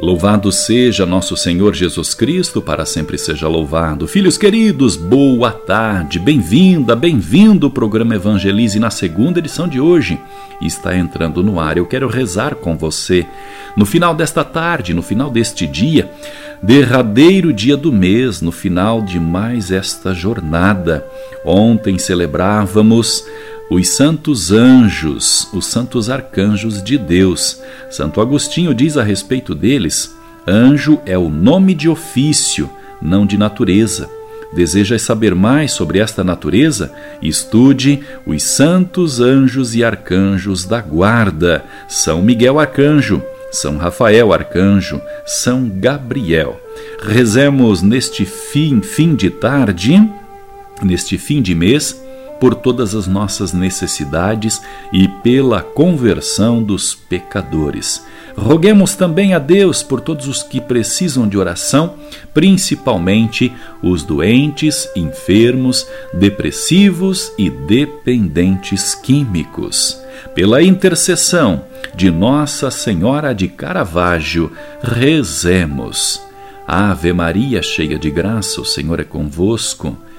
Louvado seja nosso Senhor Jesus Cristo, para sempre seja louvado. Filhos queridos, boa tarde, bem-vinda, bem-vindo ao programa Evangelize na segunda edição de hoje. Está entrando no ar. Eu quero rezar com você no final desta tarde, no final deste dia, derradeiro dia do mês, no final de mais esta jornada. Ontem celebrávamos os santos anjos, os santos arcanjos de Deus. Santo Agostinho diz a respeito deles: anjo é o nome de ofício, não de natureza. Desejas saber mais sobre esta natureza? Estude os santos anjos e arcanjos da guarda. São Miguel Arcanjo, São Rafael Arcanjo, São Gabriel. Rezemos neste fim, fim de tarde, neste fim de mês, por todas as nossas necessidades e pela conversão dos pecadores. Roguemos também a Deus por todos os que precisam de oração, principalmente os doentes, enfermos, depressivos e dependentes químicos. Pela intercessão de Nossa Senhora de Caravaggio, rezemos. Ave Maria, cheia de graça, o Senhor é convosco.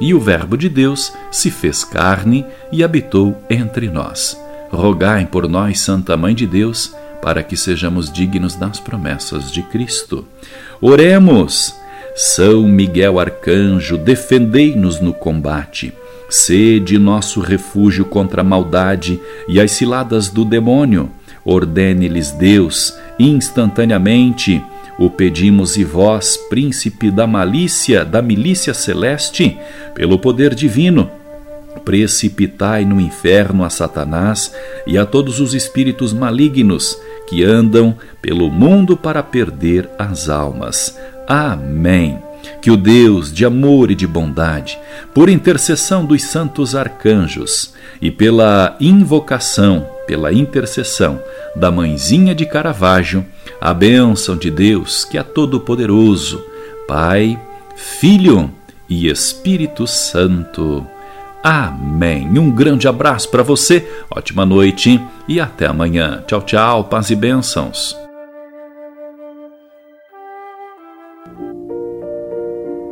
E o Verbo de Deus se fez carne e habitou entre nós. Rogai por nós, Santa Mãe de Deus, para que sejamos dignos das promessas de Cristo. Oremos! São Miguel Arcanjo, defendei-nos no combate. Sede nosso refúgio contra a maldade e as ciladas do demônio. Ordene-lhes Deus, instantaneamente, o pedimos e vós, príncipe da malícia, da milícia celeste, pelo poder divino, precipitai no inferno a Satanás e a todos os espíritos malignos que andam pelo mundo para perder as almas. Amém. Que o Deus de amor e de bondade, por intercessão dos santos arcanjos e pela invocação, pela intercessão da Mãezinha de Caravaggio, a bênção de Deus, que é todo-poderoso, Pai, Filho e Espírito Santo. Amém. Um grande abraço para você, ótima noite e até amanhã. Tchau, tchau, paz e bênçãos.